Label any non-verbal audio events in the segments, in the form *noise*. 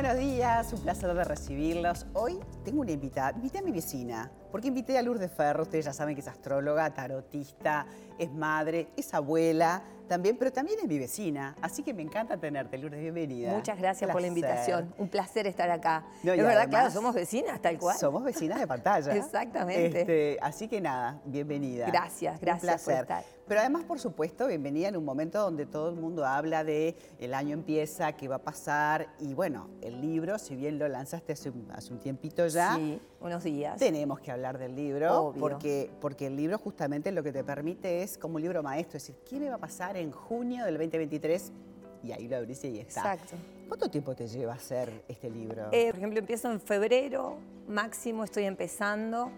buenos días, un placer de recibirlos. Hoy tengo una invitada, invité a mi vecina, porque invité a Lourdes Ferro, ustedes ya saben que es astróloga, tarotista, es madre, es abuela también, pero también es mi vecina, así que me encanta tenerte, Lourdes, bienvenida. Muchas gracias por la invitación, un placer estar acá. No, es verdad, claro, somos vecinas, tal cual. Somos vecinas de pantalla. *laughs* Exactamente. Este, así que nada, bienvenida. Gracias, Un gracias por placer. estar. Pero además, por supuesto, bienvenida en un momento donde todo el mundo habla de el año empieza, qué va a pasar. Y bueno, el libro, si bien lo lanzaste hace un, hace un tiempito ya, Sí, unos días. tenemos que hablar del libro. Obvio. Porque, porque el libro justamente lo que te permite es como un libro maestro, es decir, ¿qué me va a pasar en junio del 2023? Y ahí lo abrís y está. Exacto. ¿Cuánto tiempo te lleva hacer este libro? Eh, por ejemplo, empiezo en febrero, máximo estoy empezando,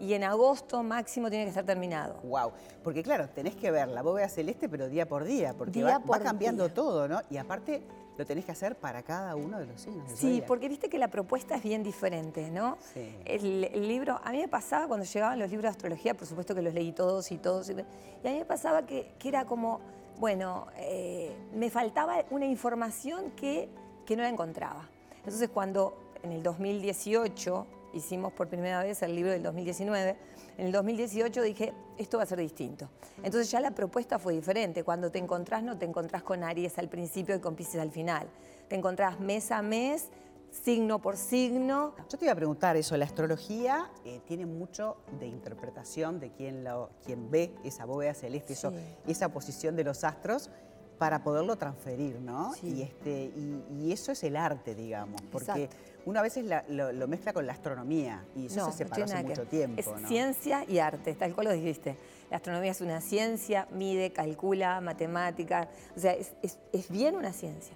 y en agosto máximo tiene que estar terminado. Wow, porque claro, tenés que ver la bóveda celeste, pero día por día, porque Día va, cambiando día. todo, ¿no? Y aparte lo tenés que hacer para cada uno de los signos. Sí, porque viste que la propuesta es bien diferente, ¿no? Sí. El, el libro, a mí me pasaba cuando llegaban los libros de astrología, por supuesto que los leí todos y todos, y, y a mí me pasaba que, que era como, bueno, eh, me faltaba una información que, que no la encontraba. Entonces cuando en el 2018 hicimos por primera vez el libro del 2019, en el 2018 dije, esto va a ser distinto. Entonces ya la propuesta fue diferente. Cuando te encontrás, no te encontrás con Aries al principio y con Pisces al final. Te encontrás mes a mes, signo por signo. Yo te iba a preguntar eso, la astrología eh, tiene mucho de interpretación de quién, lo, quién ve esa bóveda celeste, eso- esa posición de los astros para poderlo transferir, ¿no? Sí. Y, este, y, y eso es el arte, digamos, porque Exacto. uno a veces la- lo, lo mezcla con la astronomía y eso se separó hace nada que mucho tiempo, Es ¿no? ciencia y arte, tal cual lo dijiste. La astronomía es una ciencia, mide, calcula, matemática, o sea, es, es- es bien una ciencia.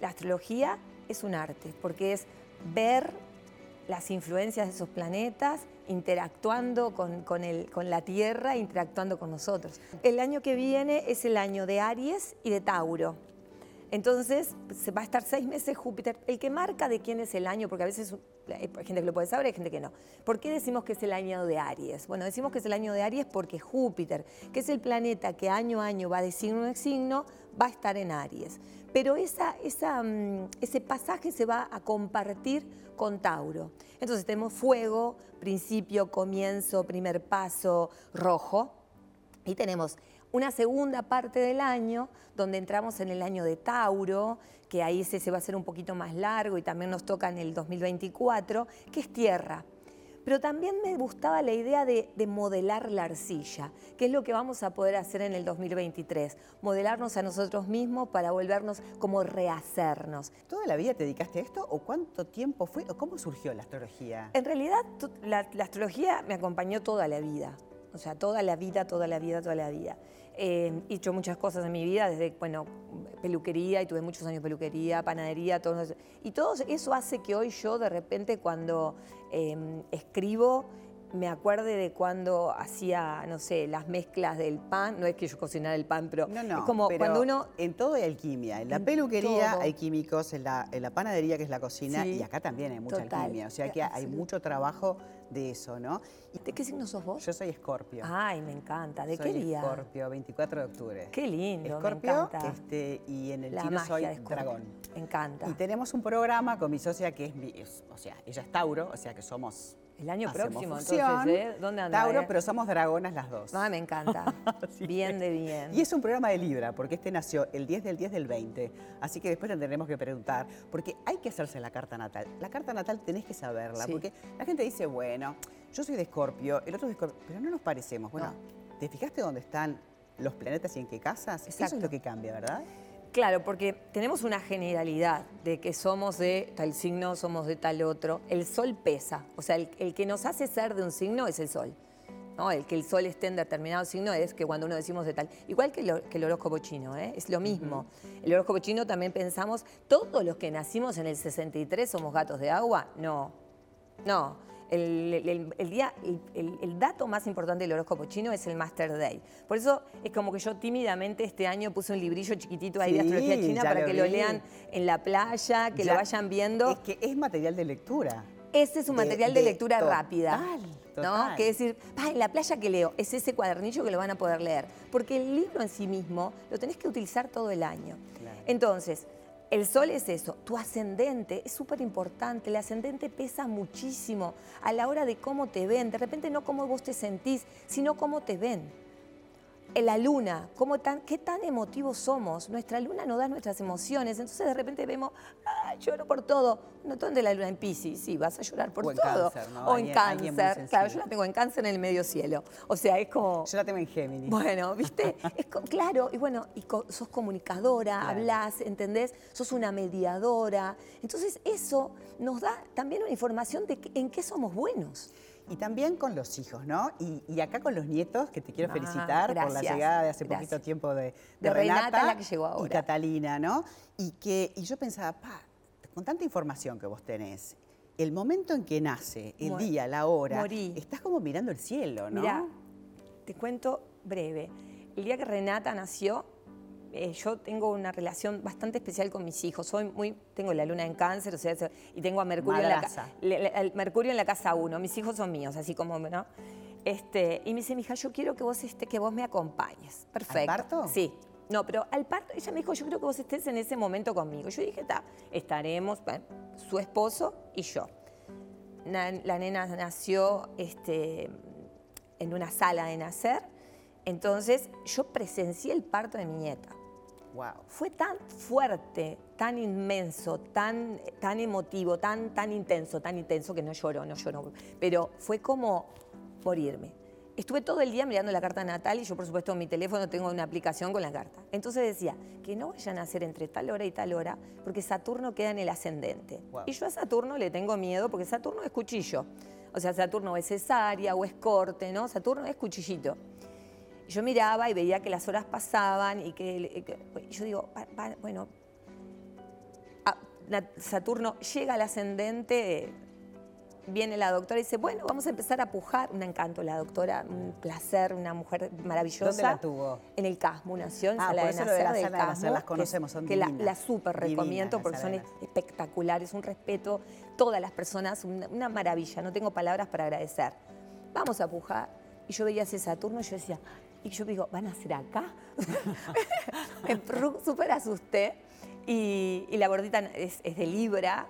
La astrología es un arte, porque es ver las influencias de esos planetas interactuando con, con el- con la Tierra, interactuando con nosotros. El año que viene es el año de Aries y de Tauro. Entonces, se va a estar seis meses Júpiter, el que marca de quién es el año, porque a veces hay gente que lo puede saber, hay gente que no. ¿Por qué decimos que es el año de Aries? Bueno, decimos que es el año de Aries porque Júpiter, que es el planeta que año a año va de signo en signo, va a estar en Aries. Pero esa, mm, ese pasaje se va a compartir con Tauro. Entonces tenemos fuego, principio, comienzo, primer paso, rojo. Y tenemos una segunda parte del año donde entramos en el año de Tauro, que ahí ese se va a hacer un poquito más largo y también nos toca en el 2024, que es tierra. Pero también me gustaba la idea de, de modelar la arcilla, que es lo que vamos a poder hacer en el 2023, modelarnos a nosotros mismos para volvernos como rehacernos. ¿Toda la vida te dedicaste a esto o cuánto tiempo fue o cómo surgió la astrología? En realidad, la, la astrología me acompañó toda la vida. O sea, toda la vida, toda la vida, toda la vida. Eh, he hecho muchas cosas en mi vida, desde, bueno, peluquería, y tuve muchos años peluquería, panadería, todo eso. Y todo eso hace que hoy yo, de repente, cuando eh, escribo, me acuerde de cuando hacía, no sé, las mezclas del pan. No es que yo cocinara el pan, pero No, no, es como pero cuando uno... En todo hay alquimia. En la En peluquería todo. hay químicos, en la, en la panadería, que es la cocina, Sí, y acá también hay mucha total. alquimia. O sea que hay Absoluto. mucho trabajo de eso, ¿no? Y ¿De qué signo sos vos? yo soy escorpio. Ay, me encanta. ¿De soy qué día? Escorpio, 24 de octubre. Qué lindo, me Escorpio, encanta. este, y en el La chino magia soy de dragón. Me encanta. Y tenemos un programa con mi socia que es, mi- es- o sea, ella es Tauro, o sea que somos... El año hacemos próximo, fusión. entonces, ¿eh? ¿Dónde anda? Tauro, eh? pero somos dragonas las dos. Ah, me encanta. *laughs* Bien de bien. Y es un programa de Libra, porque este nació el 10 del 10 del 20. Así que después tendremos que preguntar, porque hay que hacerse la carta natal. La carta natal tenés que saberla, Sí. porque la gente dice, bueno, yo soy de Escorpio, el otro es de Escorpio, pero no nos parecemos. Bueno, ¿te fijaste dónde están los planetas y en qué casas? Eso Exacto. es lo que cambia, ¿verdad? Claro, porque tenemos una generalidad de que somos de tal signo, somos de tal otro. El sol pesa. O sea, el, el que nos hace ser de un signo es el sol. ¿no? El que el sol esté en determinado signo es que cuando uno decimos de tal. Igual que, lo- que el horóscopo chino, ¿eh? es lo mismo. El horóscopo chino también pensamos, todos los que nacimos en el 63 somos gatos de agua. No, no. El, el- el día, el, dato más importante del horóscopo chino es el Master Day. Por eso es como que yo tímidamente este año puse un librillo chiquitito ahí de astrología china para lo que lo lean en la playa, que Ya- lo vayan viendo. Es que es material de lectura. Ese es un de- material de, de lectura total, rápida. total. ¿no? Que decir, "Ah, en la playa que leo, es ese cuadernillo que lo van a poder leer. Porque el libro en sí mismo lo tenés que utilizar todo el año. Claro. Entonces, El sol es eso, tu ascendente es súper importante, el ascendente pesa muchísimo a la hora de cómo te ven, de repente no cómo vos te sentís, sino cómo te ven la luna, cómo tan, qué tan emotivos somos. Nuestra luna nos da nuestras emociones. Entonces de repente vemos, ah, lloro por todo. No, ¿dónde la luna en Pisces? Sí, vas a llorar por o en todo. Cáncer, ¿no? O en cáncer. Claro, yo la tengo en cáncer en el medio cielo. O sea, es como. Yo la tengo en Géminis. Bueno, ¿viste? *laughs* es claro, y bueno, y sos comunicadora, hablas, ¿entendés? Sos una mediadora. Entonces, eso nos da también una información de en qué somos buenos. Y también con los hijos, ¿no? Y, acá con los nietos, que te quiero ah, felicitar por la llegada de hace poquito tiempo de, Renata, la que llegó ahora. y Catalina, ¿no? Y, que, y yo pensaba, pa, con tanta información que vos tenés, el momento en que nace, el día, la hora, Morí. estás como mirando el cielo, ¿no? Mirá, te cuento breve. El día que Renata nació, eh, yo tengo una relación bastante especial con mis hijos. Soy muy, tengo la luna en cáncer, o sea, y tengo a Mercurio en la, Mercurio en la casa 1. Mis hijos son míos, así como, ¿no? Este, y me dice, mija, yo quiero que vos, este, que vos me acompañes. Perfecto. ¿Al parto? Sí. No, pero al parto, ella me dijo, yo creo que vos estés en ese momento conmigo. Yo dije, está, estaremos, su esposo y yo. La, nena nació este, en una sala de nacer, entonces yo presencié el parto de mi nieta. Fue tan fuerte, tan inmenso, tan, tan emotivo, tan, tan intenso, tan intenso que no lloró, no lloró. Pero fue como morirme. Estuve todo el día mirando la carta natal y yo, por supuesto, en mi teléfono tengo una aplicación con la carta. Entonces decía que no vayan a hacer entre tal hora y tal hora porque Saturno queda en el ascendente. Y yo a Saturno le tengo miedo porque Saturno es cuchillo. O sea, Saturno es cesárea o es corte, ¿no? Saturno es cuchillito yo miraba y veía que las horas pasaban y que, yo digo, bueno, Saturno llega al ascendente, viene la doctora y dice, bueno, vamos a empezar a pujar. Un encanto la doctora, un placer, una mujer maravillosa. ¿Dónde la tuvo? En el Casmo, nació en ah, Sala de Nacer del Casmo. las conocemos, que, la, la súper recomiendo porque son espectaculares, un respeto, todas las personas, una, una maravilla, no tengo palabras para agradecer. Vamos a pujar. Y yo veía ese Saturno y yo decía, y yo digo, ¿van a ser acá? *laughs* me súper asusté. Y, la gordita es, de Libra.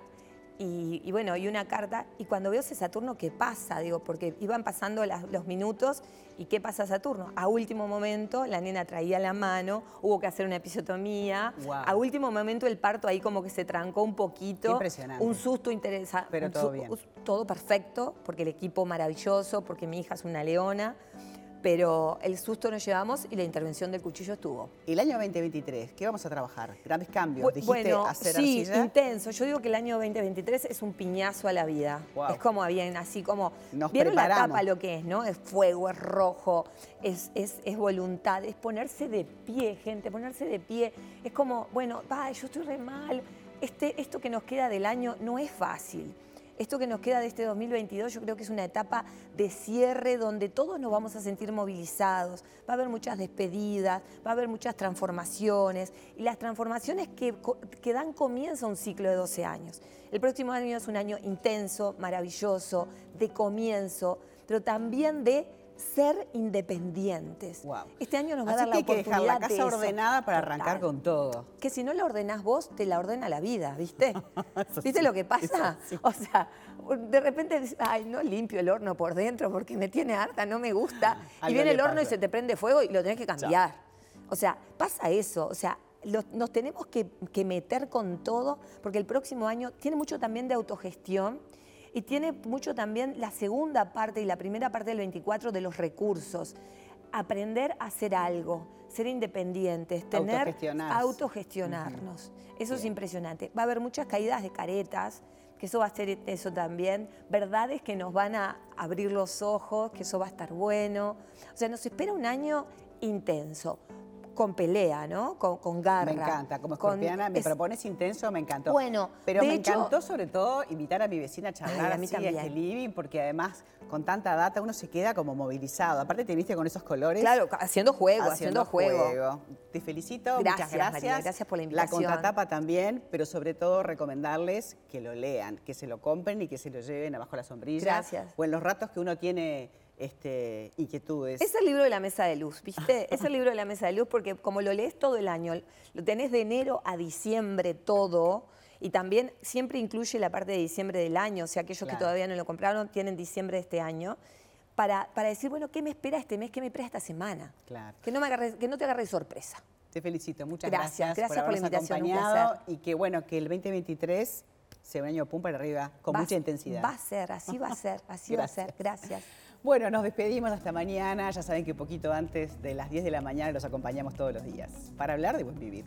Y, bueno, y una carta. Y cuando veo ese Saturno, ¿qué pasa? Digo, porque iban pasando los minutos. ¿Y qué pasa Saturno? A último momento, la nena traía la mano, hubo que hacer una episiotomía. A último momento, el parto ahí como que se trancó un poquito. impresionante. Un susto interesante. Pero todo bien. Todo perfecto, porque el equipo maravilloso, porque mi hija es una leona pero el susto nos llevamos y la intervención del cuchillo estuvo. ¿Y el año 2023? ¿Qué vamos a trabajar? ¿Grandes cambios? ¿Dijiste bueno, hacer sí, intenso. Yo digo que el año 2023 es un piñazo a la vida. Es como bien, así como... Nos ¿Vieron la tapa lo que es, no? Es fuego, es rojo, es, es, es, voluntad, es ponerse de pie, gente, ponerse de pie. Es como, bueno, va, yo estoy re mal. Este, esto que nos queda del año no es fácil. Esto que nos queda de este 2022 yo creo que es una etapa de cierre donde todos nos vamos a sentir movilizados, va a haber muchas despedidas, va a haber muchas transformaciones y las transformaciones que, que dan comienzo a un ciclo de 12 años. El próximo año es un año intenso, maravilloso, de comienzo, pero también de ser independientes. Este año nos va a dar la que dejar la casa ordenada para arrancar con todo. Que si no la ordenás vos, te la ordena la vida, ¿viste? *laughs* ¿Viste lo que pasa? O sea, de repente dices, ay, no limpio el horno por dentro porque me tiene harta, no me gusta. *laughs* y viene el horno y se te prende fuego y lo tenés que cambiar. O sea, pasa eso. O sea, nos tenemos que, que meter con todo porque el próximo año tiene mucho también de autogestión y tiene mucho también la segunda parte y la primera parte del 24 de los recursos. Aprender a hacer algo, ser independientes, tener autogestionarnos. Eso es impresionante. Va a haber muchas caídas de caretas, que eso va a ser eso también, verdades que nos van a abrir los ojos, que eso va a estar bueno. O sea, nos espera un año intenso con pelea, ¿no? Con, garra. Me encanta, como escorpiana, me propones intenso, me encantó. Bueno, pero me encantó sobre todo invitar a mi vecina a charlar a mí así, también. a este living, porque además con tanta data uno se queda como movilizado. Aparte te viste con esos colores. Claro, haciendo juego, haciendo, juego. Te felicito, gracias, muchas gracias. gracias por la invitación. La contratapa también, pero sobre todo recomendarles que lo lean, que se lo compren y que se lo lleven abajo la sombrilla. Gracias. O en los ratos que uno tiene este, inquietudes. Es el libro de la mesa de luz, ¿viste? Es el libro de la mesa de luz porque como lo lees todo el año, lo tenés de enero a diciembre todo, y también siempre incluye la parte de diciembre del año, o sea, aquellos que todavía no lo compraron tienen diciembre de este año, para, para decir, bueno, ¿qué me espera este mes? ¿Qué me espera esta semana? Claro. Que no, me agarre- que no te agarre de sorpresa. Te felicito, muchas Gracias, gracias, gracias por la invitación, un acompañado placer. y que bueno, que el 2023 sea un año pum para arriba, con Va- mucha intensidad. Va a ser, así va a ser, *laughs* así va a ser. Gracias. Bueno, nos despedimos hasta mañana. Ya saben que poquito antes de las 10 de la mañana los acompañamos todos los días para hablar de buen vivir.